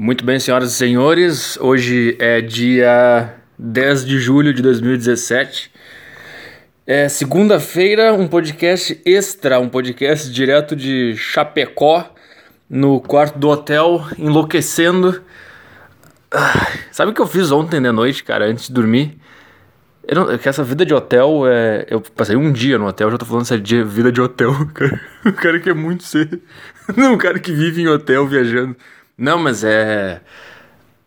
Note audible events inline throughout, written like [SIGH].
Muito bem, senhoras e senhores, hoje é dia 10 de julho de 2017. É segunda-feira, um podcast extra, um podcast direto de Chapecó, no quarto do hotel, enlouquecendo. Ah, sabe o que eu fiz ontem de noite, cara, antes de dormir? Eu não, que essa vida de hotel é. Eu passei um dia no hotel, já tô falando essa dia, vida de hotel. O [LAUGHS] cara que é muito ser. O cara que vive em hotel viajando. Não, mas é.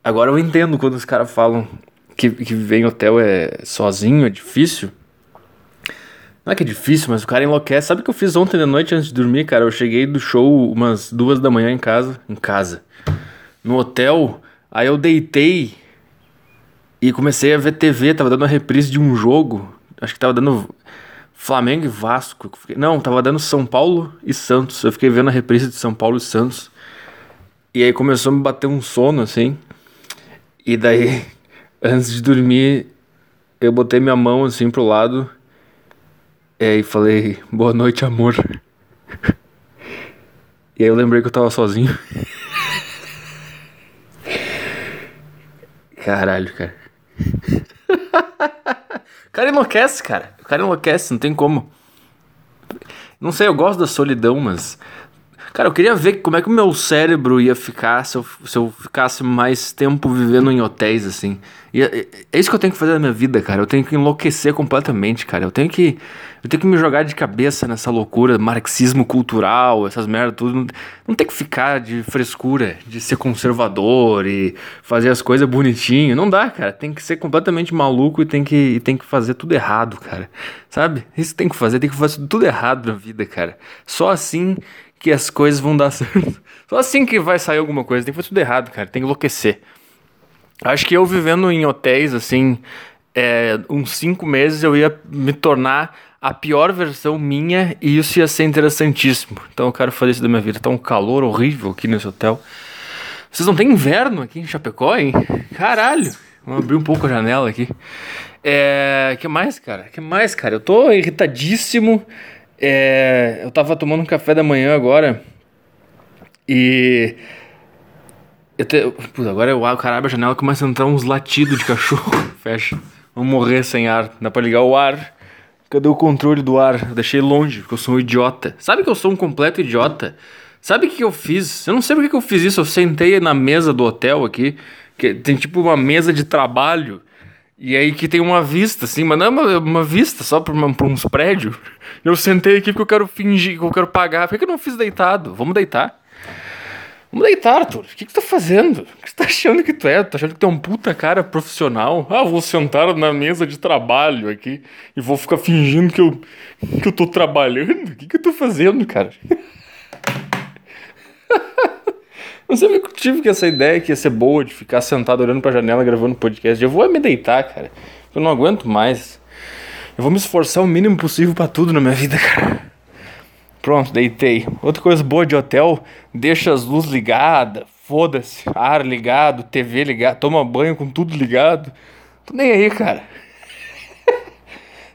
Agora eu entendo quando os caras falam que, que viver em hotel é sozinho, é difícil. Não é que é difícil, mas o cara enlouquece. Sabe o que eu fiz ontem de noite antes de dormir, cara? Eu cheguei do show umas duas da manhã em casa. Em casa. No hotel. Aí eu deitei e comecei a ver TV. Tava dando a reprise de um jogo. Acho que tava dando Flamengo e Vasco. Não, tava dando São Paulo e Santos. Eu fiquei vendo a reprise de São Paulo e Santos. E aí começou a me bater um sono, assim. E daí, [LAUGHS] antes de dormir, eu botei minha mão assim pro lado. E falei, boa noite, amor. [LAUGHS] E aí eu lembrei que eu tava sozinho. [LAUGHS] Caralho, cara. O cara enlouquece, cara. O cara enlouquece, não tem como. Não sei, eu gosto da solidão, mas Cara, eu queria ver como é que o meu cérebro ia ficar se eu, se eu ficasse mais tempo vivendo em hotéis, assim. E é, é isso que eu tenho que fazer na minha vida, cara. Eu tenho que enlouquecer completamente, cara. Eu tenho que. Eu tenho que me jogar de cabeça nessa loucura, marxismo cultural, essas merdas, tudo. Não, não tem que ficar de frescura, de ser conservador e fazer as coisas bonitinho. Não dá, cara. Tem que ser completamente maluco e tem que, e tem que fazer tudo errado, cara. Sabe? Isso tem que fazer, tem que fazer tudo errado na vida, cara. Só assim que as coisas vão dar [LAUGHS] certo. Só assim que vai sair alguma coisa. Tem que fazer tudo errado, cara. Tem que enlouquecer. Acho que eu vivendo em hotéis, assim, é, uns cinco meses, eu ia me tornar a pior versão minha e isso ia ser interessantíssimo. Então eu quero fazer isso da minha vida. Tá um calor horrível aqui nesse hotel. Vocês não tem inverno aqui em Chapecó, hein? Caralho! Vamos abrir um pouco a janela aqui. É. que mais, cara? que mais, cara? Eu tô irritadíssimo. É, eu tava tomando um café da manhã agora e. Eu te, putz, agora o cara abre a janela começa a entrar uns latidos de cachorro. [LAUGHS] Fecha. Vamos morrer sem ar. Dá pra ligar o ar. Cadê o controle do ar? Eu deixei longe, porque eu sou um idiota. Sabe que eu sou um completo idiota? Sabe o que, que eu fiz? Eu não sei porque que eu fiz isso. Eu sentei na mesa do hotel aqui, que tem tipo uma mesa de trabalho. E aí que tem uma vista, assim, mas não é uma, uma vista só pra, uma, pra uns prédios. Eu sentei aqui porque eu quero fingir, que eu quero pagar. Por que eu não fiz deitado? Vamos deitar. Vamos deitar, Arthur. O que, que tu tá fazendo? O que tu tá achando que tu é? Tu tá achando que tu é um puta cara profissional? Ah, vou sentar na mesa de trabalho aqui e vou ficar fingindo que eu, que eu tô trabalhando? O que, que eu tô fazendo, cara? [LAUGHS] Eu tive que essa ideia que ia ser boa de ficar sentado olhando pra janela gravando podcast. Eu vou me deitar, cara. Eu não aguento mais. Eu vou me esforçar o mínimo possível para tudo na minha vida, cara. Pronto, deitei. Outra coisa boa de hotel, deixa as luzes ligadas, foda-se, ar ligado, TV ligado, toma banho com tudo ligado. Tô nem aí, cara.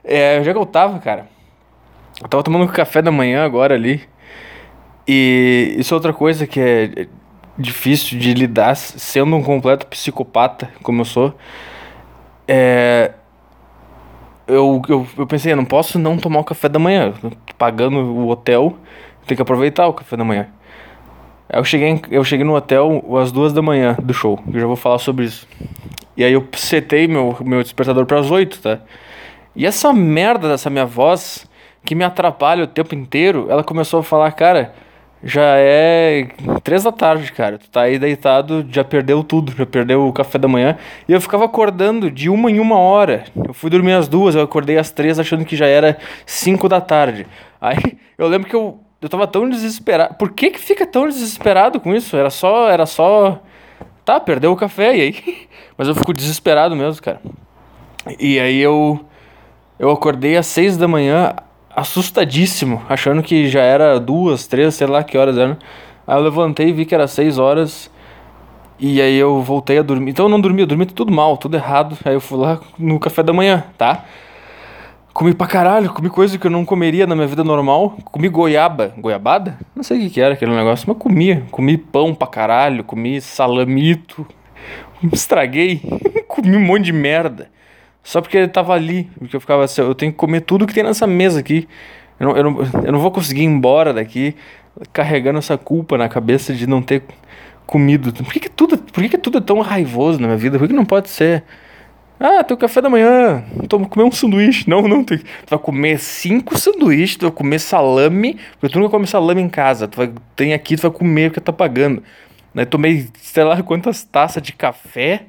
é, já que eu tava, cara. Eu tava tomando café da manhã agora ali. E isso é outra coisa que é difícil de lidar sendo um completo psicopata, como eu sou. É, eu, eu, eu pensei, eu não posso não tomar o café da manhã. Pagando o hotel, tem que aproveitar o café da manhã. Eu cheguei, eu cheguei no hotel às duas da manhã do show. Eu já vou falar sobre isso. E aí eu setei meu, meu despertador para as oito, tá? E essa merda dessa minha voz, que me atrapalha o tempo inteiro, ela começou a falar, cara já é três da tarde, cara. Tu tá aí deitado, já perdeu tudo, já perdeu o café da manhã. E eu ficava acordando de uma em uma hora. Eu fui dormir às duas, eu acordei às três achando que já era cinco da tarde. Aí [LAUGHS] eu lembro que eu, eu tava tão desesperado. Por que que fica tão desesperado com isso? Era só, era só... Tá, perdeu o café, e aí? [LAUGHS] Mas eu fico desesperado mesmo, cara. E aí eu... Eu acordei às seis da manhã, assustadíssimo, achando que já era duas, três, sei lá que horas eram. Aí eu levantei e vi que era seis horas. E aí eu voltei a dormir. Então eu não dormi, eu dormi tudo mal, tudo errado. Aí eu fui lá no café da manhã, tá? Comi pra caralho, comi coisa que eu não comeria na minha vida normal. Comi goiaba. Goiabada? Não sei o que, que era aquele negócio, mas comia. Comi pão pra caralho, comi salamito. Estraguei. [LAUGHS] comi um monte de merda. Só porque ele tava ali. Porque eu ficava assim, eu tenho que comer tudo que tem nessa mesa aqui. Eu não, eu não, eu não vou conseguir ir embora daqui carregando essa culpa na cabeça de não ter comido. Por que, que tudo, por que, que tudo é tão raivoso na minha vida? Por que, que não pode ser? Ah, teu café da manhã, toma comer um sanduíche. Não, não, tu, tu vai comer cinco sanduíches, tu vai comer salame, porque tu nunca come salame em casa. Tu vai, tem aqui, tu vai comer porque tá pagando. Aí tomei, sei lá, quantas taças de café.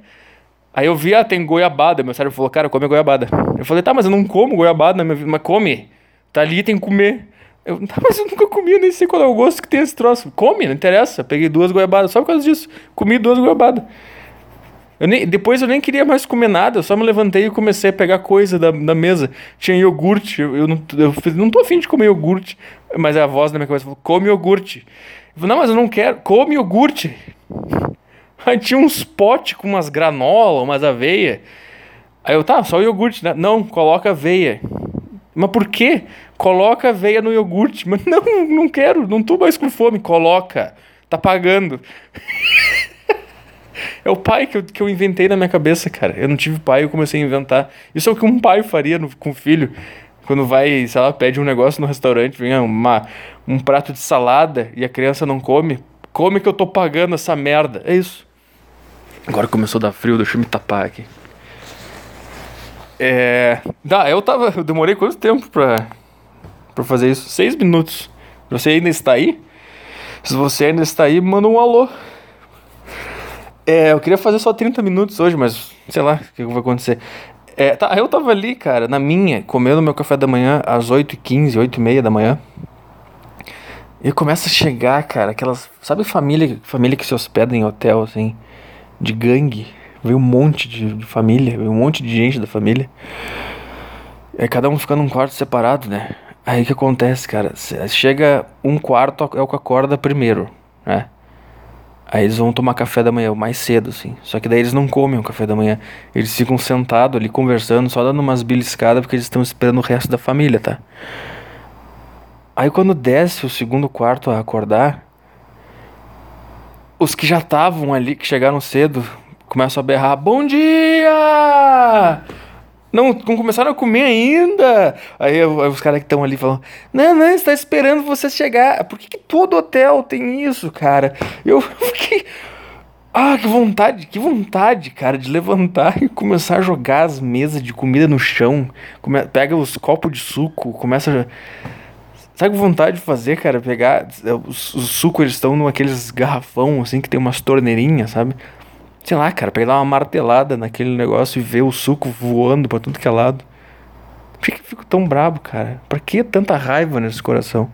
Aí eu vi, ah, tem goiabada. Meu cérebro falou, cara, come goiabada. Eu falei, tá, mas eu não como goiabada na minha vida. Mas come. Tá ali, tem que comer. Eu, tá, mas eu nunca comi, nem sei qual é o gosto que tem esse troço. Come, não interessa. Peguei duas goiabadas só por causa disso. Comi duas goiabadas. Eu nem, depois eu nem queria mais comer nada, eu só me levantei e comecei a pegar coisa da, da mesa. Tinha iogurte, eu, eu, não, eu não tô afim de comer iogurte. Mas a voz da minha cabeça falou, come iogurte. Eu falei, não, mas eu não quero, come iogurte. [LAUGHS] Aí tinha uns potes com umas granola, umas aveia. Aí eu, tá, só iogurte, né? Não, coloca aveia. Mas por quê? Coloca aveia no iogurte. Mas [LAUGHS] não, não quero, não tô mais com fome. Coloca, tá pagando. [LAUGHS] É o pai que eu, que eu inventei na minha cabeça, cara. Eu não tive pai, eu comecei a inventar. Isso é o que um pai faria no, com o filho. Quando vai, sei lá, pede um negócio no restaurante, vem uma, um prato de salada e a criança não come. Come que eu tô pagando essa merda. É isso. Agora começou a dar frio, deixa eu me tapar aqui. É. Dá, eu tava. Eu demorei quanto tempo pra, pra fazer isso? Seis minutos. Você ainda está aí? Se você ainda está aí, manda um alô. É, eu queria fazer só 30 minutos hoje, mas sei lá o que vai acontecer. É, tá, eu tava ali, cara, na minha, comendo meu café da manhã às 8h15, 8h30 da manhã. E começa a chegar, cara, aquelas. Sabe família, família que se hospeda em hotel, assim, de gangue? Veio um monte de, família, veio um monte de gente da família. É cada um ficando num quarto separado, né? Aí o que acontece, cara? Chega um quarto é o que acorda primeiro, né? Aí eles vão tomar café da manhã mais cedo, assim. Só que daí eles não comem o café da manhã. Eles ficam sentados ali conversando, só dando umas beliscadas, porque eles estão esperando o resto da família, tá? Aí quando desce o segundo quarto a acordar, os que já estavam ali, que chegaram cedo, começam a berrar: Bom dia! Não, não começaram a comer ainda. Aí, aí os caras que estão ali falam: Não, não, está esperando você chegar. Por que, que todo hotel tem isso, cara? Eu [LAUGHS] fiquei. Ah, que vontade, que vontade, cara, de levantar e começar a jogar as mesas de comida no chão. Come, pega os copos de suco, começa a. Sabe que vontade de fazer, cara? Pegar. Os, os sucos, eles estão naqueles garrafão, assim, que tem umas torneirinhas, sabe? sei lá, cara, pegar uma martelada naquele negócio e ver o suco voando pra tudo que é lado. Por que, que eu fico tão brabo, cara? Pra que tanta raiva nesse coração?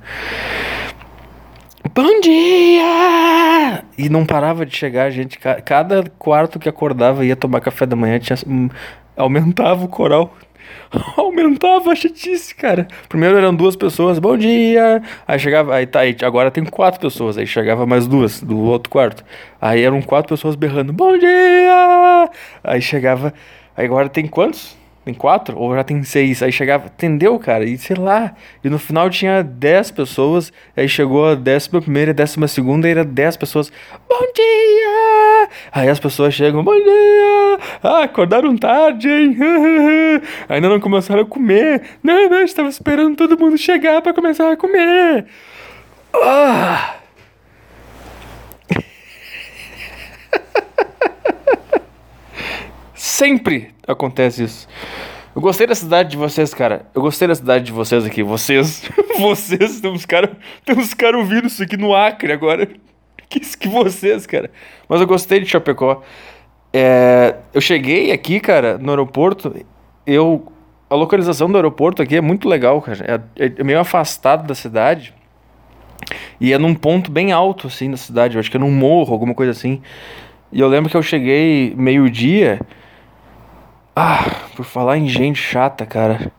Bom dia! E não parava de chegar, gente. Cada quarto que acordava ia tomar café da manhã tinha, hum, aumentava o coral. [LAUGHS] aumentava a chatice, cara. Primeiro eram duas pessoas, bom dia. Aí chegava, aí tá, aí agora tem quatro pessoas. Aí chegava mais duas do outro quarto. Aí eram quatro pessoas berrando, bom dia. Aí chegava, aí agora tem quantos? Tem quatro? Ou já tem seis? Aí chegava, entendeu, cara? E sei lá. E no final tinha dez pessoas. Aí chegou a décima primeira e décima segunda e era dez pessoas. Bom dia! Aí as pessoas chegam, bom dia! Ah, acordaram tarde, hein? [LAUGHS] Ainda não começaram a comer. Não, não, estava esperando todo mundo chegar para começar a comer. Ah! [LAUGHS] Sempre acontece isso. Eu gostei da cidade de vocês, cara. Eu gostei da cidade de vocês aqui. Vocês. [LAUGHS] vocês. Tem uns caras cara ouvindo isso aqui no Acre agora. [LAUGHS] Que, que vocês, cara. Mas eu gostei de Chapecó. É, eu cheguei aqui, cara, no aeroporto. Eu. A localização do aeroporto aqui é muito legal, cara. É, é meio afastado da cidade. E é num ponto bem alto, assim, da cidade. Eu acho que é num morro, alguma coisa assim. E eu lembro que eu cheguei meio-dia. Ah, por falar em gente chata, cara.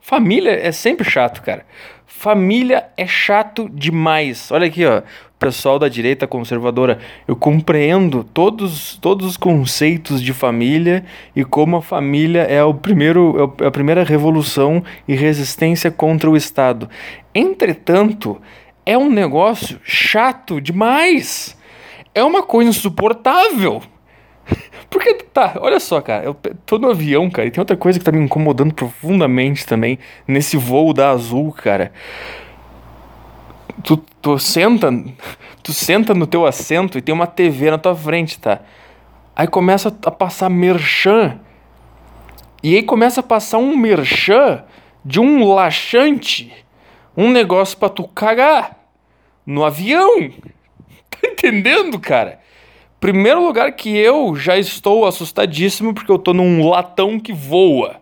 Família é sempre chato, cara. Família é chato demais. Olha aqui, ó. pessoal da direita conservadora. Eu compreendo todos, todos os conceitos de família e como a família é o primeiro é a primeira revolução e resistência contra o Estado. Entretanto, é um negócio chato demais. É uma coisa insuportável. [LAUGHS] Porque, tá, olha só, cara, eu tô no avião, cara, e tem outra coisa que tá me incomodando profundamente também nesse voo da Azul, cara. Tu, tu senta, tu senta no teu assento e tem uma TV na tua frente, tá? Aí começa a passar merchan. E aí começa a passar um merchan de um laxante, um negócio para tu cagar no avião. [LAUGHS] Tá entendendo, cara? Primeiro lugar que eu já estou assustadíssimo porque eu tô num latão que voa.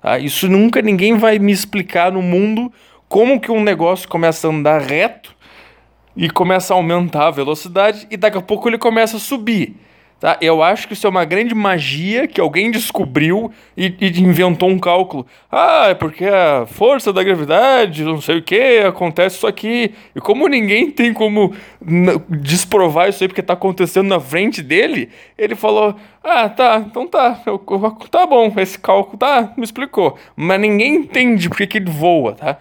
Tá? Isso nunca ninguém vai me explicar no mundo como que um negócio começa a andar reto e começa a aumentar a velocidade e daqui a pouco ele começa a subir. Tá? Eu acho que isso é uma grande magia que alguém descobriu e, e, inventou um cálculo. Ah, é porque a força da gravidade, não sei o que, acontece isso aqui. E como ninguém tem como desprovar isso aí porque está acontecendo na frente dele, ele falou: Ah, tá, então tá, eu, tá bom, esse cálculo tá, me explicou. Mas ninguém entende porque que ele voa, tá?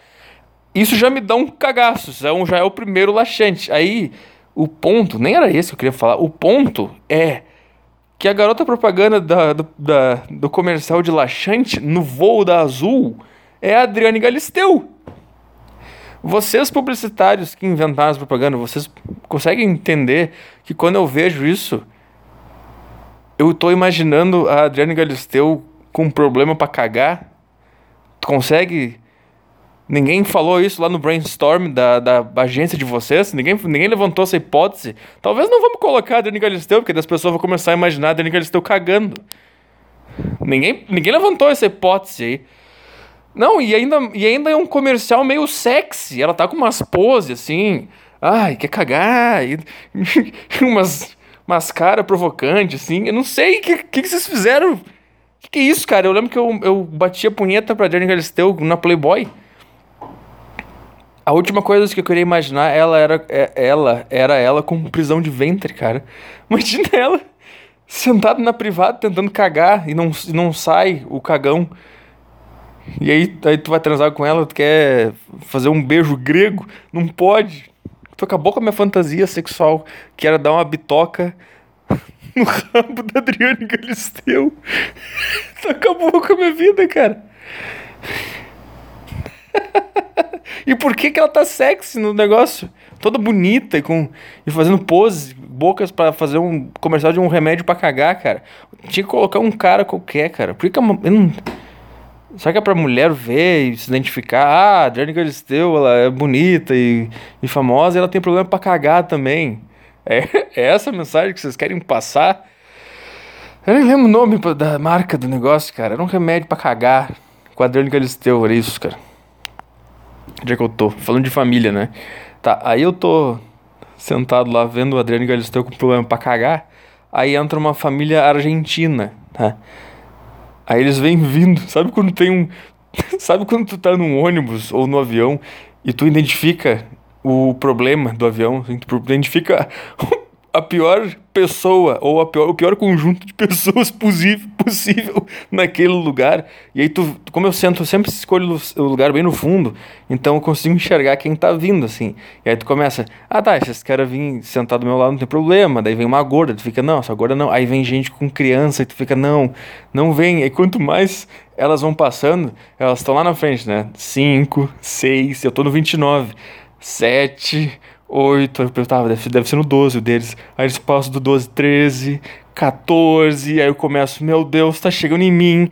Isso já me dá um cagaço, já é o primeiro laxante. Aí o ponto, nem era esse que eu queria falar, o ponto é que a garota propaganda da, do, da, do comercial de laxante no voo da Azul é a Adriane Galisteu. Vocês publicitários que inventaram as propagandas, vocês conseguem entender que quando eu vejo isso, eu estou imaginando a Adriane Galisteu com um problema para cagar? Tu consegue Ninguém falou isso lá no brainstorm da, da agência de vocês? Ninguém, ninguém levantou essa hipótese? Talvez não vamos colocar a Dani Galisteu, porque as pessoas vão começar a imaginar a Dani Galisteu cagando. Ninguém, ninguém levantou essa hipótese aí. Não, e ainda, e ainda é um comercial meio sexy. Ela tá com umas poses assim. Ai, quer cagar. E, [LAUGHS] umas, umas caras provocantes, assim. Eu não sei o que, que, que, vocês fizeram. O que, que é isso, cara? Eu lembro que eu, eu bati a punheta pra Dani Galisteu na Playboy. A última coisa que eu queria imaginar, ela era, é, ela era ela com prisão de ventre, cara. [LAUGHS] Imagina ela sentada na privada tentando cagar e não, e não sai o cagão. E aí, aí tu vai transar com ela, tu quer fazer um beijo grego, não pode. Tu acabou com a minha fantasia sexual, que era dar uma bitoca [LAUGHS] no rabo da Adriane Galisteu. [LAUGHS] tu acabou com a minha vida, cara. E por que, que ela tá sexy no negócio? Toda bonita e, com, e fazendo poses, bocas para fazer um comercial de um remédio para cagar, cara. Tinha que colocar um cara qualquer, cara. Por que, que eu não. Será que é pra mulher ver e se identificar? Ah, a Adriane Galisteu, ela é bonita e, e famosa e ela tem problema pra cagar também. É, [LAUGHS] é essa a mensagem que vocês querem passar? Eu nem lembro o nome da marca do negócio, cara. Era um remédio pra cagar. Adriane Galisteu, era isso, cara. Onde é que eu tô? Falando de família, né? Tá, aí eu tô sentado lá vendo o Adriano Galisteu com problema pra cagar. Aí entra uma família argentina, tá? Aí eles vêm vindo. [LAUGHS] Sabe quando tem um. [LAUGHS] Sabe quando tu tá num ônibus ou no avião e tu identifica o problema do avião? Assim, tu identifica [LAUGHS] a pior pessoa ou pior, o pior conjunto de [LAUGHS] pessoas possível, possível naquele lugar. E aí tu, como eu sento, eu sempre escolho o lugar bem no fundo, então eu consigo enxergar quem tá vindo assim. E aí tu começa, ah tá, esses caras vêm sentar do meu lado não tem problema. Daí vem uma gorda, tu fica, não, essa gorda não. Aí vem gente com criança e tu fica, não, não vem. E quanto mais elas vão passando, elas estão lá na frente, né? 5, 6, eu tô no 29, 7, 8, eu pensava, deve, deve ser no 12 o deles. Aí eles passam do 12, 13, 14, aí eu começo, meu Deus, tá chegando em mim.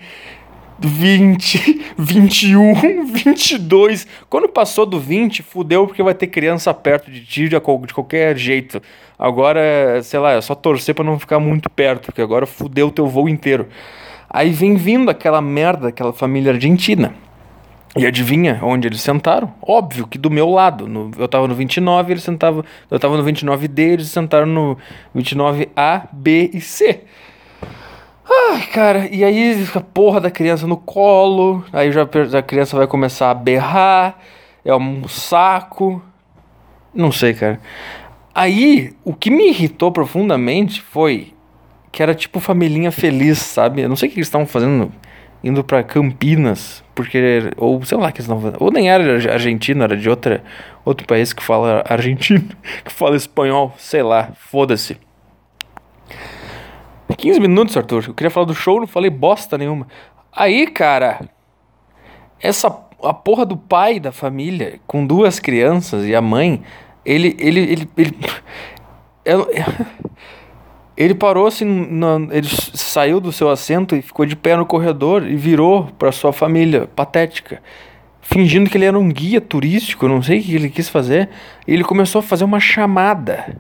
20, 21, 22. Quando passou do 20, fudeu porque vai ter criança perto de ti de, de qualquer jeito. Agora, sei lá, é só torcer para não ficar muito perto, porque agora fudeu o teu voo inteiro. Aí vem vindo aquela merda, aquela família argentina. E adivinha onde eles sentaram? Óbvio que do meu lado. No, eu tava no 29, eles sentavam. Eu tava no 29D, eles sentaram no 29A, B e C. Ai, cara, e aí a porra da criança no colo, aí já a criança vai começar a berrar, é um saco. Não sei, cara. Aí, o que me irritou profundamente foi que era tipo família feliz, sabe? Eu não sei o que eles estavam fazendo indo para Campinas, porque ou sei lá que eles não ou nem era argentino, era de outra outro país que fala argentino, [LAUGHS] que fala espanhol, sei lá, foda-se. 15 minutos, Arthur. Eu queria falar do show, não falei bosta nenhuma. Aí, cara, essa a porra do pai da família com duas crianças e a mãe, ele ele ele ele, [LAUGHS] ele, [LAUGHS] ele parou assim, ele saiu do seu assento e ficou de pé no corredor e virou para sua família, patética, fingindo que ele era um guia turístico, não sei o que ele quis fazer, e ele começou a fazer uma chamada.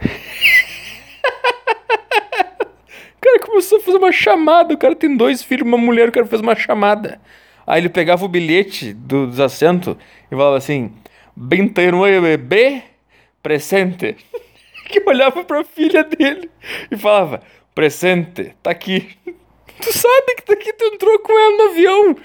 o [LAUGHS] cara começou a fazer uma chamada, o cara tem dois filhos, uma mulher, o cara fez uma chamada. Aí ele pegava o bilhete do, dos assentos e falava assim: 29B presente [LAUGHS] que olhava pra filha dele e falava: Presente, tá aqui. [LAUGHS] Tu sabe que tá aqui, tu entrou com ela no avião.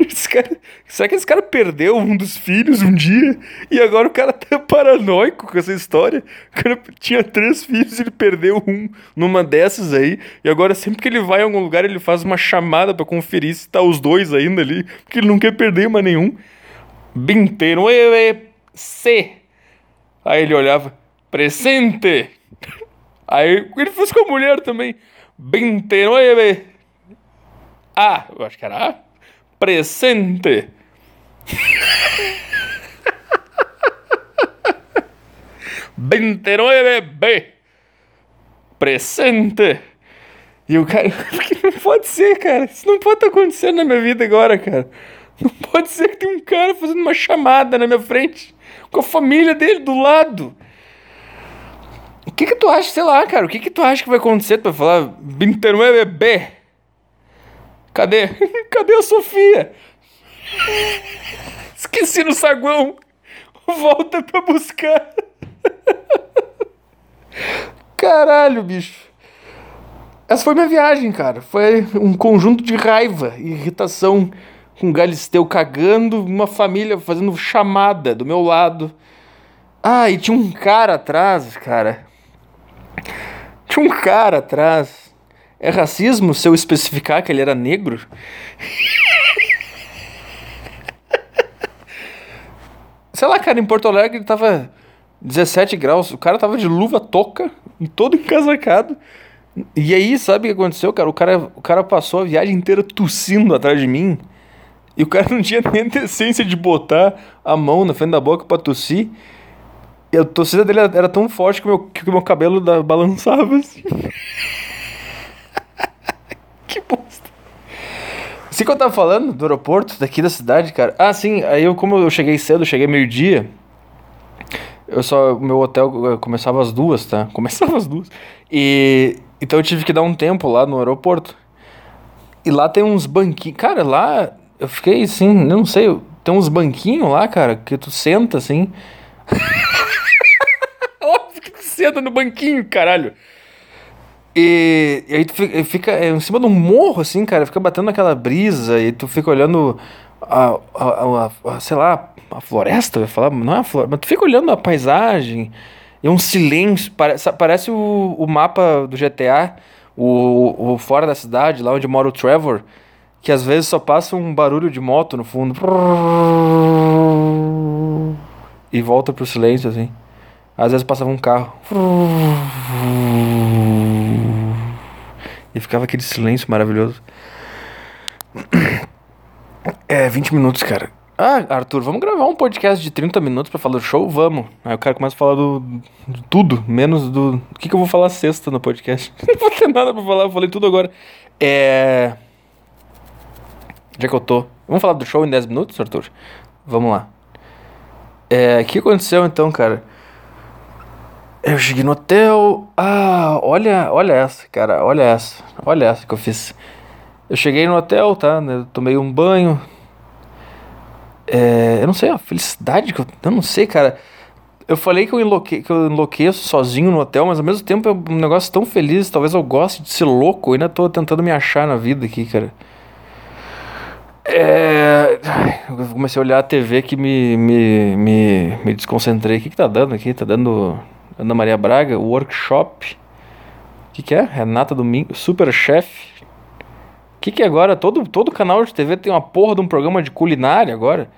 Esse cara, será que esse cara perdeu um dos filhos um dia? E agora o cara tá [LAUGHS] paranoico com essa história? O cara tinha três filhos e ele perdeu um numa dessas aí. E agora sempre que ele vai em algum lugar ele faz uma chamada para conferir se tá os dois ainda ali. Porque ele não quer perder mais nenhum. Binteiro, C. Aí ele olhava presente. Aí ele fez com a mulher também. 29. Ah, eu acho que era A. Presente. B. Presente. E o cara. [LAUGHS] Não pode ser, cara. Isso não pode estar acontecendo na minha vida agora, cara. Não pode ser que tem um cara fazendo uma chamada na minha frente. Com a família dele do lado. Que que tu acha, sei lá, cara, o que que tu acha que vai acontecer? Tu vai falar, 29 bebê. Cadê? [LAUGHS] Cadê a Sofia? [LAUGHS] Esqueci no saguão. Volta pra buscar. [LAUGHS] Caralho, bicho. Essa foi minha viagem, cara. Foi um conjunto de raiva e irritação com Galisteu cagando, uma família fazendo chamada do meu lado. Ah, e tinha um cara atrás, cara. Tinha um cara atrás. É racismo se eu especificar que ele era negro? [LAUGHS] Sei lá, cara, em Porto Alegre ele tava 17 graus. O cara tava de luva toca, todo encasacado. E aí, sabe o que aconteceu, cara? O cara, o cara passou a viagem inteira tossindo atrás de mim. E o cara não tinha nem [LAUGHS] decência de botar a mão na frente da boca pra tossir. E a torcida dele era, tão forte que o meu, que o meu cabelo da, balançava assim. [LAUGHS] que bosta. Assim que eu tava falando do aeroporto daqui da cidade, cara. Ah, sim, aí eu, como eu cheguei cedo, cheguei meio-dia. Eu só. Meu hotel eh, começava às duas, tá? [LAUGHS] Começava às duas. E. Então eu tive que dar um tempo lá no aeroporto. E lá tem uns banquinhos. Cara, lá eu fiquei assim, não sei. Tem uns banquinhos lá, cara, que tu senta assim. [LAUGHS] senta no banquinho, caralho. E, e aí tu fica, fica é, em cima de um morro, assim, cara, fica batendo aquela brisa e tu fica olhando a, a, a, a sei lá, a floresta, ia falar, não é a floresta, mas tu fica olhando a paisagem, e um silêncio, parece, parece o, o mapa do GTA, o, o fora da cidade, lá onde mora o Trevor, que às vezes só passa um barulho de moto no fundo. E volta pro silêncio, assim. Às vezes passava um carro. E ficava aquele silêncio maravilhoso. É, 20 minutos, cara. Ah, Arthur, vamos gravar um podcast de 30 minutos pra falar do show? Vamos. Aí o cara começa a falar do, de tudo, menos do. O que, que eu vou falar sexta no podcast? [LAUGHS] Não vou ter nada pra falar, eu falei tudo agora. É. Já que eu tô. Vamos falar do show em 10 minutos, Arthur? Vamos lá. É. O que aconteceu então, cara? Eu cheguei no hotel. Ah, olha, olha essa, cara. Olha essa. Olha essa que eu fiz. Eu cheguei no hotel, tá? Né, tomei um banho. É, eu não sei a felicidade que eu. Eu não sei, cara. Eu falei que eu, enlouque, que eu enlouqueço sozinho no hotel, mas ao mesmo tempo é um negócio tão feliz. Talvez eu goste de ser louco. Eu ainda tô tentando me achar na vida aqui, cara. É... Eu comecei a olhar a TV que me, me, me, me desconcentrei. O que, que tá dando aqui? Tá dando Ana Maria Braga, workshop. O que, que é? Renata Domingo, Super Chef. O que, que é agora? Todo, todo canal de TV tem uma porra de um programa de culinária agora.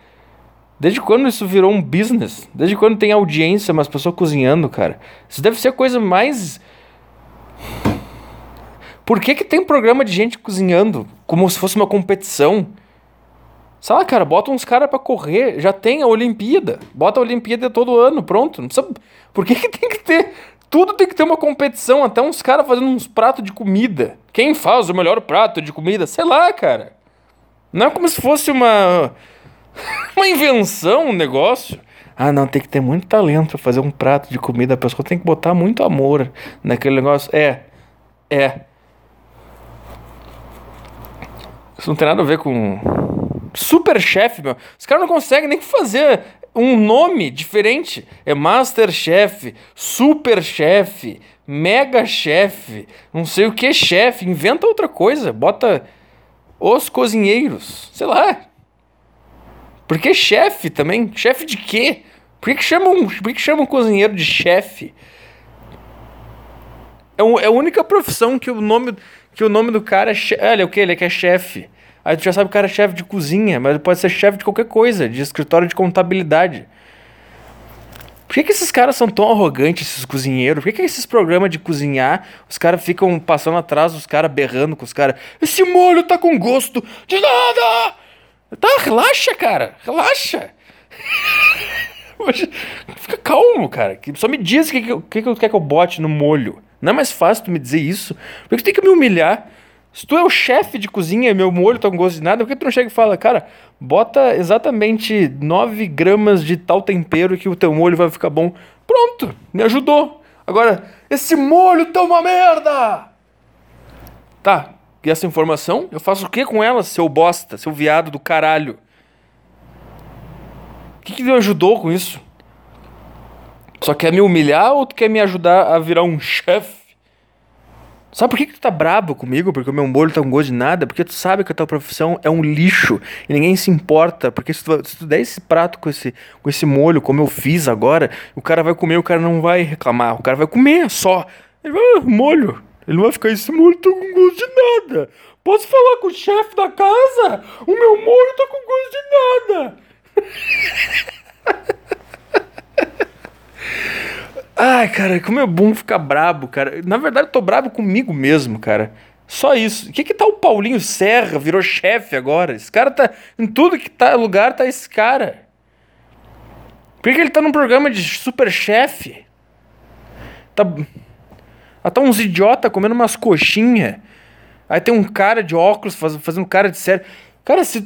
Desde quando isso virou um business? Desde quando tem audiência, mas pessoas cozinhando, cara? Isso deve ser a coisa mais. Por que, que tem programa de gente cozinhando? Como se fosse uma competição? Sei lá, cara, bota uns caras pra correr. Já tem a Olimpíada. Bota a Olimpíada todo ano, pronto. Não precisa... Por que, que tem que ter. Tudo tem que ter uma competição, até uns caras fazendo uns pratos de comida. Quem faz o melhor prato de comida? Sei lá, cara. Não é como se fosse uma. [LAUGHS] uma invenção, um negócio. Ah, não, tem que ter muito talento pra fazer um prato de comida. A pessoa tem que botar muito amor naquele negócio. É. É. Isso não tem nada a ver com. Super chefe, meu. Os caras não conseguem nem fazer um nome diferente. É Master Chef, Super Chef, Mega Chef, não sei o que chefe. Inventa outra coisa. Bota os cozinheiros. Sei lá. Por que chefe também? Chefe de quê? Por que, que chamam, por que, que chamam cozinheiro de chefe? É, um, é a única profissão que o nome, que o nome do cara é. Che... Olha, o que? Ele é que é chefe. Aí tu já sabe que o cara é chefe de cozinha, mas pode ser chefe de qualquer coisa, de escritório de contabilidade. Por que, que esses caras são tão arrogantes, esses cozinheiros? Por que, que esses programas de cozinhar, os caras ficam passando atrás, os caras berrando com os caras? Esse molho tá com gosto de nada! Tá, relaxa, cara, relaxa. [LAUGHS] Fica calmo, cara. Só me diz o que, que, que, que quer que eu bote no molho. Não é mais fácil tu me dizer isso? Por que tu tem que me humilhar? Se tu é o chefe de cozinha e meu molho tá com gosto de nada, por que tu não chega e fala, cara, bota exatamente 9 gramas de tal tempero que o teu molho vai ficar bom. Pronto, me ajudou. Agora, esse molho tá uma merda! Tá, e essa informação, eu faço o que com ela, seu bosta, seu viado do caralho? O que, que me ajudou com isso? Só quer me humilhar ou tu quer me ajudar a virar um chefe? Sabe por que, que tu tá brabo comigo? Porque o meu molho tá com gosto de nada? Porque tu sabe que a tua profissão é um lixo e ninguém se importa. Porque se tu, se tu der esse prato com esse, com esse molho, como eu fiz agora, o cara vai comer, o cara não vai reclamar. O cara vai comer só. Ele vai, ah, molho. Ele não vai ficar, esse molho tá com gosto de nada. Posso falar com o chefe da casa? O meu molho tá com gosto de nada. [LAUGHS] Ai, cara, como é bom ficar brabo, cara. Na verdade, eu tô brabo comigo mesmo, cara. Só isso. O que que tá o Paulinho Serra? Virou chefe agora. Esse cara tá. Em tudo que tá lugar tá esse cara. Por que, que ele tá num programa de super chefe? Tá. Ah, tá uns idiota comendo umas coxinhas. Aí tem um cara de óculos faz, fazendo cara de sério. Cara, se,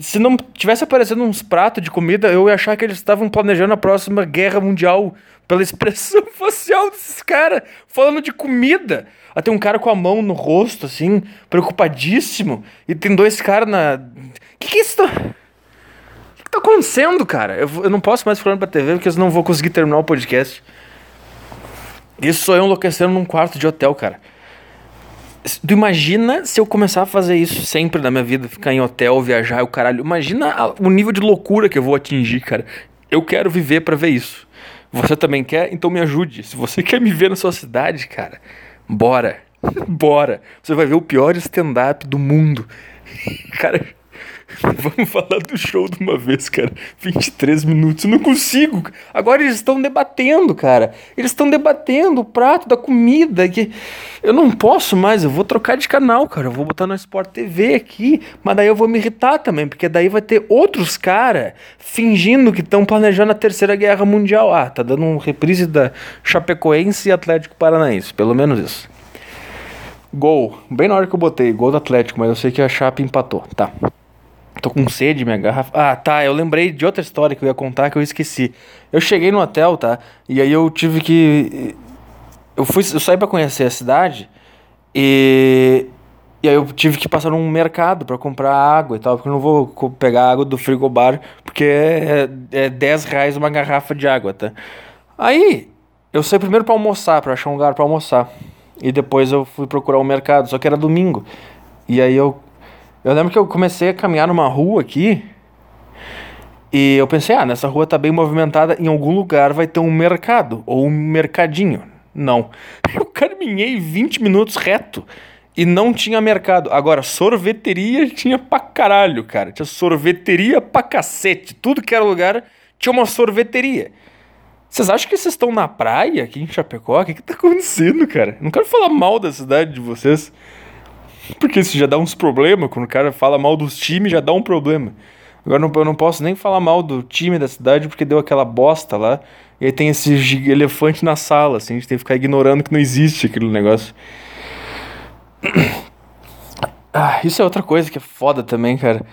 se não tivesse aparecendo uns pratos de comida, eu ia achar que eles estavam planejando a próxima guerra mundial pela expressão [LAUGHS] facial desses caras, falando de comida. Aí tem um cara com a mão no rosto, assim, preocupadíssimo. E tem dois caras na. Que que é isso? Que, que tá acontecendo, cara? Eu, eu não posso mais falar pra TV porque eu não vou conseguir terminar o podcast. Isso sou eu enlouquecendo num quarto de hotel, cara. Tu imagina se eu começar a fazer isso sempre na minha vida, ficar em hotel, viajar, o caralho. Imagina o nível de loucura que eu vou atingir, cara. Eu quero viver para ver isso. Você também quer? Então me ajude. Se você [LAUGHS] quer me ver na sua cidade, cara, bora. [LAUGHS] bora. Você vai ver o pior stand-up do mundo. [LAUGHS] Cara, [LAUGHS] Vamos falar do show de uma vez, cara. 23 minutos, não consigo. Agora eles estão debatendo, cara. Eles estão debatendo o prato da comida. Que eu não posso mais, eu vou trocar de canal, cara. Eu vou botar no Sport TV aqui. Mas daí eu vou me irritar também, porque daí vai ter outros caras fingindo que estão planejando a Terceira Guerra Mundial. Ah, tá dando um reprise da Chapecoense e Atlético Paranaense. Pelo menos isso. Gol. Bem na hora que eu botei, gol do Atlético, mas eu sei que a Chape empatou. Tá. Tô com sede, minha garrafa. Ah, tá. Eu lembrei de outra história que eu ia contar que eu esqueci. Eu cheguei no hotel, tá? E aí eu tive que. Eu fui. Eu saí pra conhecer a cidade. E. E aí eu tive que passar num mercado para comprar água e tal, porque eu não vou pegar água do frigobar, porque é, é 10 reais uma garrafa de água, tá? Aí eu saí primeiro para almoçar, para achar um lugar para almoçar. E depois eu fui procurar o um mercado, só que era domingo. E aí eu Eu lembro que eu comecei a caminhar numa rua aqui. E eu pensei, ah, nessa rua tá bem movimentada, em algum lugar vai ter um mercado ou um mercadinho. Não. [LAUGHS] Eu caminhei 20 minutos reto e não tinha mercado. Agora, sorveteria tinha pra caralho, cara. Tinha sorveteria pra cacete. Tudo que era lugar tinha uma sorveteria. Vocês acham que vocês estão na praia aqui em Chapecó? O que, que tá acontecendo, cara? Não quero falar mal da cidade de vocês. Porque isso já dá uns problemas. Quando o cara fala mal dos times, já dá um problema. Agora eu não posso nem falar mal do time da cidade porque deu aquela bosta lá. E aí tem esse elefante na sala, assim. A gente tem que ficar ignorando que não existe aquele negócio. [COUGHS] Ah, isso é outra coisa que é foda também, cara.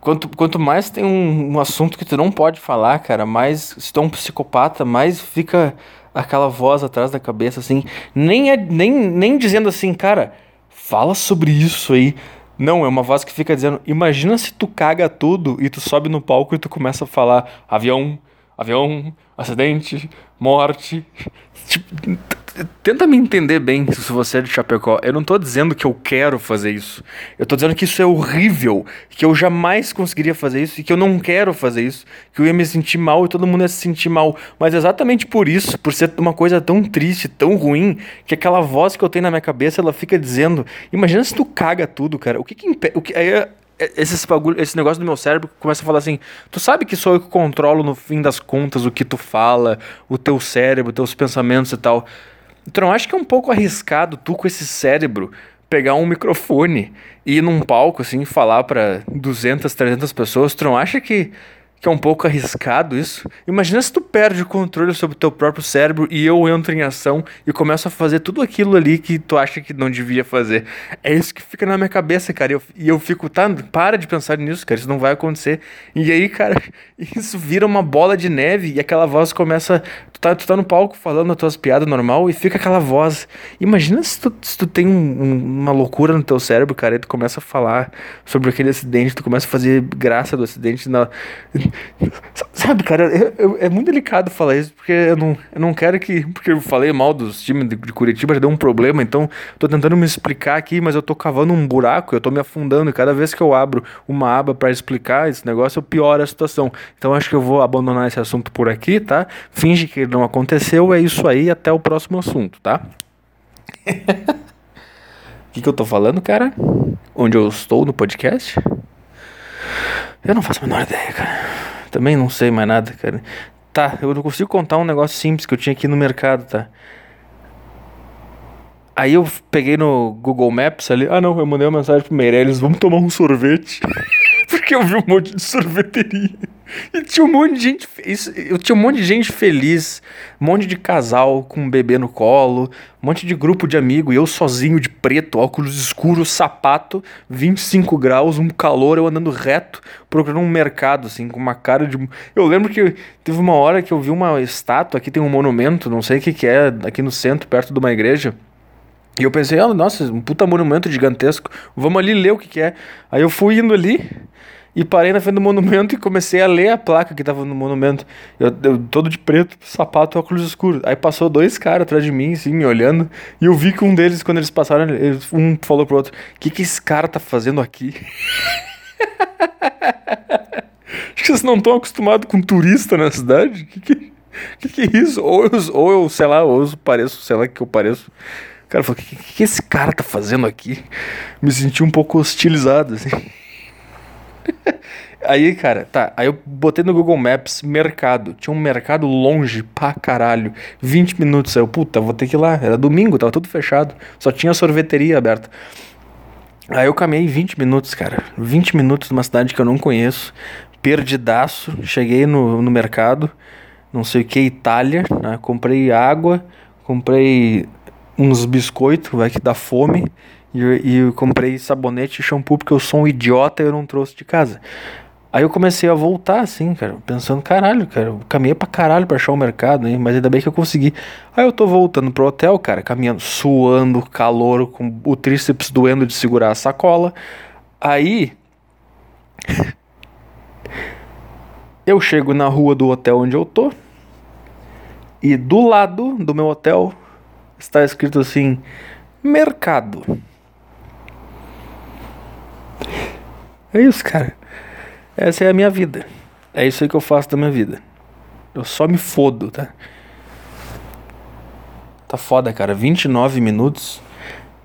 Quanto, quanto mais tem um, um assunto que tu não pode falar, cara, mais se tu é um psicopata, mais fica aquela voz atrás da cabeça, assim. Nem, é, nem, nem dizendo assim, cara, fala sobre isso aí. Não, é uma voz que fica dizendo: imagina se tu caga tudo e tu sobe no palco e tu começa a falar avião, avião, acidente, morte. [LAUGHS] Tipo, tenta me entender bem se você é de Chapecó. Eu não tô dizendo que eu quero fazer isso. Eu tô dizendo que isso é horrível, que eu jamais conseguiria fazer isso e que eu não quero fazer isso, que eu ia me sentir mal e todo mundo ia se sentir mal. Mas exatamente por isso, por ser uma coisa tão triste, tão ruim, que aquela voz que eu tenho na minha cabeça, ela fica dizendo: "Imagina se tu caga tudo, cara. O que que impede, o que aí é, esse, bagulho, esse negócio do meu cérebro começa a falar assim: tu sabe que sou eu que controlo no fim das contas o que tu fala, o teu cérebro, teus pensamentos e tal. Tu não acha que é um pouco arriscado tu com esse cérebro pegar um microfone e ir num palco assim falar para 200, 300 pessoas? Tu não acha que que é um pouco arriscado isso. Imagina se tu perde o controle sobre o teu próprio cérebro e eu entro em ação e começo a fazer tudo aquilo ali que tu acha que não devia fazer. É isso que fica na minha cabeça, cara. E eu, e eu fico, tá, para de pensar nisso, cara, isso não vai acontecer. E aí, cara, [LAUGHS] isso vira uma bola de neve e aquela voz começa. Tu tá, tu tá no palco falando as tuas piadas normal e fica aquela voz. Imagina se tu, se tu tem um, um, uma loucura no teu cérebro, cara, e tu começa a falar sobre aquele acidente, tu começa a fazer graça do acidente na Sabe, cara, eu, eu, é muito delicado falar isso, porque eu não, eu não quero que. Porque eu falei mal dos times de, de Curitiba, já deu um problema, então tô tentando me explicar aqui, mas eu tô cavando um buraco, eu tô me afundando, e cada vez que eu abro uma aba para explicar esse negócio, eu pioro a situação. Então acho que eu vou abandonar esse assunto por aqui, tá? Finge que não aconteceu, é isso aí, até o próximo assunto, tá? [LAUGHS] O que, que eu tô falando, cara? Onde eu estou no podcast? Eu não faço a menor ideia, cara. Também não sei mais nada, cara. Tá, eu não consigo contar um negócio simples que eu tinha aqui no mercado, tá? Aí eu peguei no Google Maps ali. Ah, não, eu mandei uma mensagem pro Meirelles: vamos tomar um sorvete. [LAUGHS] Porque eu vi um monte de sorveteria. E tinha um monte de gente. Isso, eu tinha um monte de gente feliz, um monte de casal com um bebê no colo, um monte de grupo de amigo, e eu sozinho de preto, óculos escuros, sapato, 25 graus, um calor, eu andando reto, procurando um mercado, assim, com uma cara de. Eu lembro que teve uma hora que eu vi uma estátua, aqui tem um monumento, não sei o que, que é, aqui no centro, perto de uma igreja. E eu pensei, oh, nossa, um puta monumento gigantesco, vamos ali ler o que, que é. Aí eu fui indo ali e parei na frente do monumento e comecei a ler a placa que tava no monumento. Eu, eu todo de preto, sapato, óculos escuros. Aí passou dois caras atrás de mim, assim, me olhando. E eu vi que um deles, quando eles passaram, eles, um falou pro outro: O que, que esse cara tá fazendo aqui? [LAUGHS] Acho que vocês não estão acostumados com turista na cidade? Que que, que, que é isso? Ou eu, ou eu, sei lá, ou eu pareço, sei lá que eu pareço. Cara falou: O que, que, que esse cara tá fazendo aqui? Me senti um pouco hostilizado, assim. [LAUGHS] Aí, cara, tá. Aí eu botei no Google Maps mercado. Tinha um mercado longe pra caralho. 20 minutos. Aí eu, puta, vou ter que ir lá. Era domingo, tava tudo fechado. Só tinha sorveteria aberta. Aí eu caminhei 20 minutos, cara. 20 minutos numa cidade que eu não conheço. Perdidaço. Cheguei no, no mercado. Não sei o que, Itália. Né? Comprei água. Comprei uns biscoitos, vai que dá fome. E, e eu comprei sabonete e shampoo porque eu sou um idiota e eu não trouxe de casa. Aí eu comecei a voltar, assim, cara, pensando, caralho, cara, eu caminhei pra caralho pra achar o mercado, hein, mas ainda bem que eu consegui. Aí eu tô voltando pro hotel, cara, caminhando, suando, calor, com o tríceps doendo de segurar a sacola. Aí. [LAUGHS] eu chego na rua do hotel onde eu tô. E do lado do meu hotel está escrito assim: Mercado. É isso, cara. Essa é a minha vida. É isso aí que eu faço da minha vida. Eu só me fodo, tá? Tá foda, cara. 29 minutos.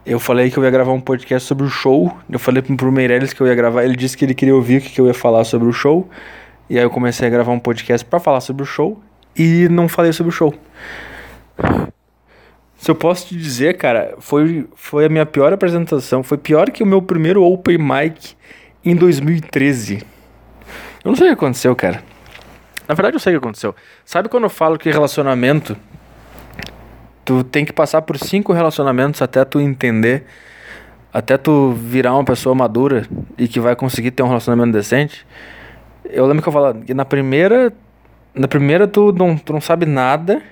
Eu falei que eu ia gravar um podcast sobre o show. Eu falei pro Meirelles que eu ia gravar. Ele disse que ele queria ouvir o que eu ia falar sobre o show. E aí eu comecei a gravar um podcast para falar sobre o show. E não falei sobre o show. Se eu posso te dizer, cara, foi, foi a minha pior apresentação. Foi pior que o meu primeiro open mic em 2013. Eu não sei o que aconteceu, cara. Na verdade, eu sei o que aconteceu. Sabe quando eu falo que relacionamento. Tu tem que passar por cinco relacionamentos até tu entender. Até tu virar uma pessoa madura e que vai conseguir ter um relacionamento decente. Eu lembro que eu falava que na primeira. Na primeira tu não, tu não sabe nada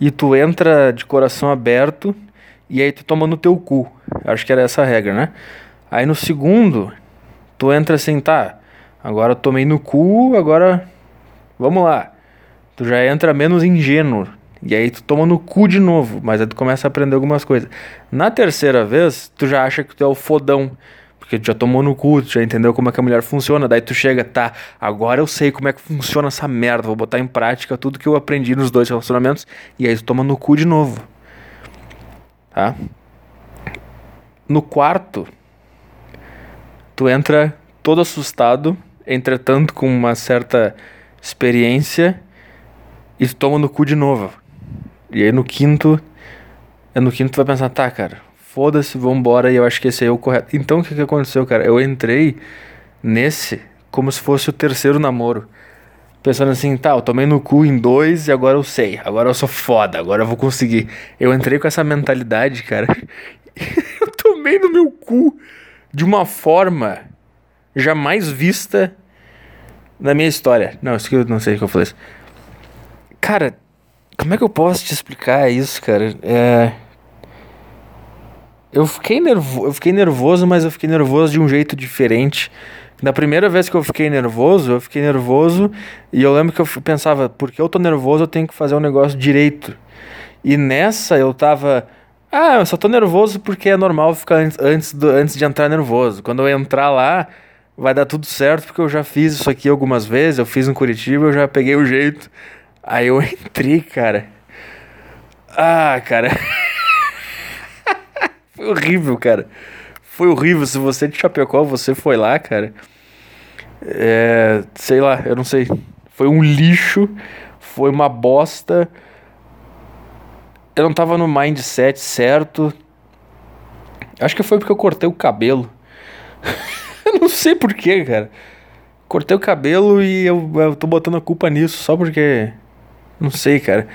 e tu entra de coração aberto e aí tu toma no teu cu. Acho que era essa a regra, né? Aí no segundo, tu entra assim, tá, agora eu tomei no cu, agora vamos lá. Tu já entra menos ingênuo. E aí tu toma no cu de novo, mas aí tu começa a aprender algumas coisas. Na terceira vez, tu já acha que tu é o fodão. Porque tu já tomou no cu, tu já entendeu como é que a mulher funciona. Daí tu chega, tá, agora eu sei como é que funciona essa merda. Vou botar em prática tudo que eu aprendi nos dois relacionamentos. E aí tu toma no cu de novo. Tá? No quarto, tu entra todo assustado, entretanto com uma certa experiência, e tu toma no cu de novo. E aí no quinto, é no quinto tu vai pensar, tá, cara, foda-se, vambora, e eu acho que esse aí é o correto. Então o que, que aconteceu, cara? Eu entrei nesse como se fosse o terceiro namoro. Pensando assim, tá, eu tomei no cu em dois e agora eu sei. Agora eu sou foda, agora eu vou conseguir. Eu entrei com essa mentalidade, cara. [LAUGHS] eu tomei no meu cu de uma forma jamais vista na minha história. Não, isso que eu não sei o que eu falei. Cara, como é que eu posso te explicar isso, cara? É. Eu fiquei, eu fiquei nervoso, mas eu fiquei nervoso de um jeito diferente. Na primeira vez que eu fiquei nervoso, eu fiquei nervoso e eu lembro que eu pensava, porque eu tô nervoso, eu tenho que fazer um negócio direito. E nessa eu tava, ah, eu só tô nervoso porque é normal ficar antes, do, antes de entrar nervoso. Quando eu entrar lá, vai dar tudo certo, porque eu já fiz isso aqui algumas vezes, eu fiz em Curitiba, eu já peguei o jeito. Aí eu [LAUGHS] entrei, cara. Ah, cara. [LAUGHS] Foi horrível, cara. Foi horrível. Se você de Chapecó, você foi lá, cara. É, sei lá, eu não sei. Foi um lixo. Foi uma bosta. Eu não tava no mindset certo. Acho que foi porque eu cortei o cabelo. [LAUGHS] eu não sei porquê, cara. Cortei o cabelo e eu, eu tô botando a culpa nisso só porque. Não sei, cara.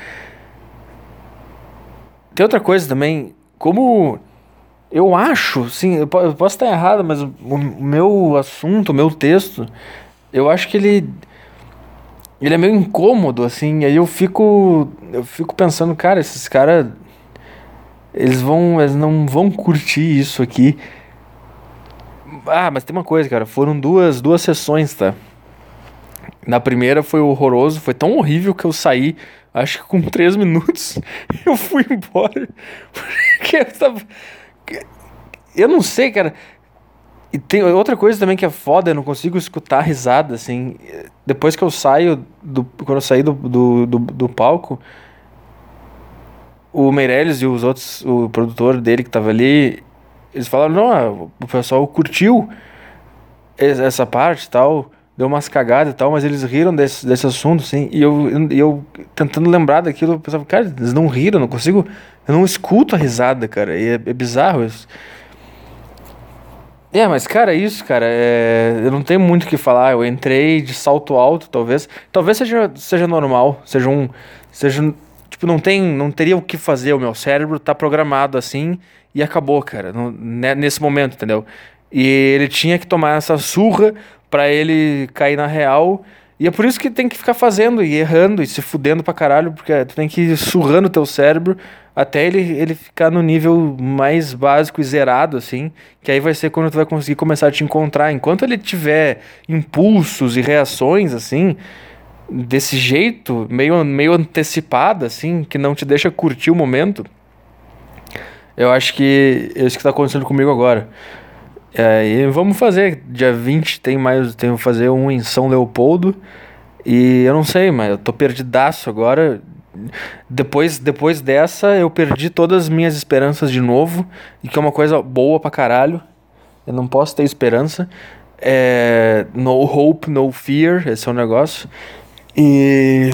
Tem outra coisa também. Como eu acho, sim, eu posso estar errado, mas o meu assunto, o meu texto, eu acho que ele ele é meio incômodo assim, aí eu fico eu fico pensando, cara, esses caras eles vão eles não vão curtir isso aqui. Ah, mas tem uma coisa, cara, foram duas duas sessões, tá? Na primeira foi horroroso, foi tão horrível que eu saí, acho que com três minutos [LAUGHS] eu fui embora. [LAUGHS] Porque eu tava eu não sei, cara. E tem outra coisa também que é foda, eu não consigo escutar risada, assim. Depois que eu saio, do, quando eu saí do, do, do, do palco, o Meirelles e os outros, o produtor dele que tava ali, eles falaram, não, ah, o pessoal curtiu essa parte e tal, deu umas cagadas e tal, mas eles riram desse, desse assunto, assim, e eu, eu, tentando lembrar daquilo, eu pensava, cara, eles não riram, não consigo, eu não escuto a risada, cara, e é, é bizarro isso. É, mas cara, isso, cara, é... eu não tenho muito o que falar. Eu entrei de salto alto, talvez. Talvez seja, seja normal, seja um. Seja. Tipo, não tem. Não teria o que fazer. O meu cérebro tá programado assim e acabou, cara. No, né, nesse momento, entendeu? E ele tinha que tomar essa surra para ele cair na real. E é por isso que tem que ficar fazendo e errando e se fudendo pra caralho, porque tu tem que ir surrando teu cérebro até ele, ele ficar no nível mais básico e zerado, assim, que aí vai ser quando tu vai conseguir começar a te encontrar. Enquanto ele tiver impulsos e reações, assim, desse jeito, meio, meio antecipada, assim, que não te deixa curtir o momento, eu acho que é isso que tá acontecendo comigo agora. É, e vamos fazer. Dia 20 tem mais. Tem que fazer um em São Leopoldo. E eu não sei, mas eu tô perdidaço agora. Depois, depois dessa, eu perdi todas as minhas esperanças de novo. E que é uma coisa boa pra caralho. Eu não posso ter esperança. É, no hope, no fear. Esse é o negócio. E.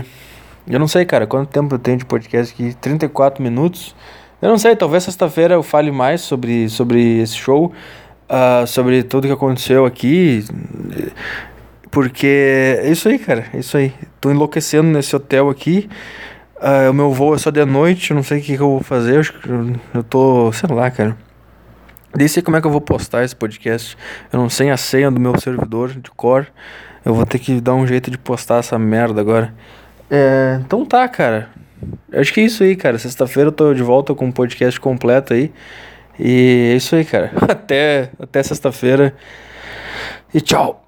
Eu não sei, cara, quanto tempo eu tenho de podcast aqui? 34 minutos. Eu não sei, talvez sexta-feira eu fale mais sobre, sobre esse show, uh, sobre tudo que aconteceu aqui. Porque é isso aí, cara, é isso aí. Tô enlouquecendo nesse hotel aqui. Uh, o meu voo é só de noite, eu não sei o que, que eu vou fazer. Eu, eu tô, sei lá, cara. Nem sei como é que eu vou postar esse podcast. Eu não sei a senha do meu servidor de core. Eu vou ter que dar um jeito de postar essa merda agora. É, então tá, cara. Acho que é isso aí, cara. Sexta-feira eu tô de volta com um podcast completo aí. E é isso aí, cara. [LAUGHS] Até, até sexta-feira. E tchau.